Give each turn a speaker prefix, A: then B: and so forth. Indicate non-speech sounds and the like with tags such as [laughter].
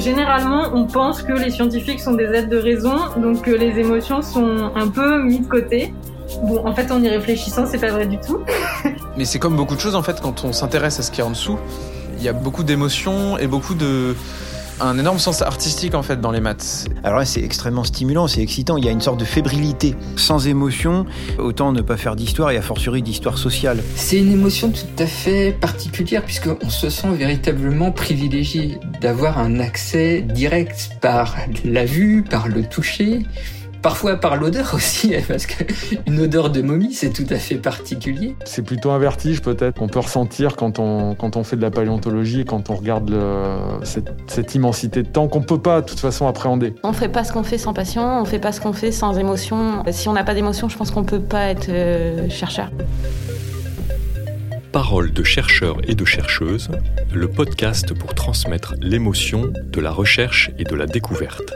A: généralement, on pense que les scientifiques sont des êtres de raison, donc que les émotions sont un peu mises de côté. Bon, en fait, en y réfléchissant, c'est pas vrai du tout. [laughs]
B: Mais c'est comme beaucoup de choses, en fait, quand on s'intéresse à ce qui est en dessous, il y a beaucoup d'émotions et beaucoup de un énorme sens artistique en fait dans les maths.
C: Alors là, c'est extrêmement stimulant, c'est excitant. Il y a une sorte de fébrilité. Sans émotion, autant ne pas faire d'histoire et a fortiori d'histoire sociale.
D: C'est une émotion tout à fait particulière puisqu'on se sent véritablement privilégié d'avoir un accès direct par la vue, par le toucher Parfois par l'odeur [laughs] aussi, parce qu'une odeur de momie, c'est tout à fait particulier.
E: C'est plutôt un vertige peut-être qu'on peut ressentir quand on, quand on fait de la paléontologie, quand on regarde le, cette, cette, immensité de temps qu'on ne peut pas de toute façon appréhender.
F: On ne fait pas ce qu'on fait sans passion, on ne fait pas ce qu'on fait sans émotion. Si on n'a pas d'émotion, je pense qu'on ne peut pas être euh, chercheur.
G: Parole de chercheurs et de chercheuses, le podcast pour transmettre l'émotion de la recherche et de la découverte.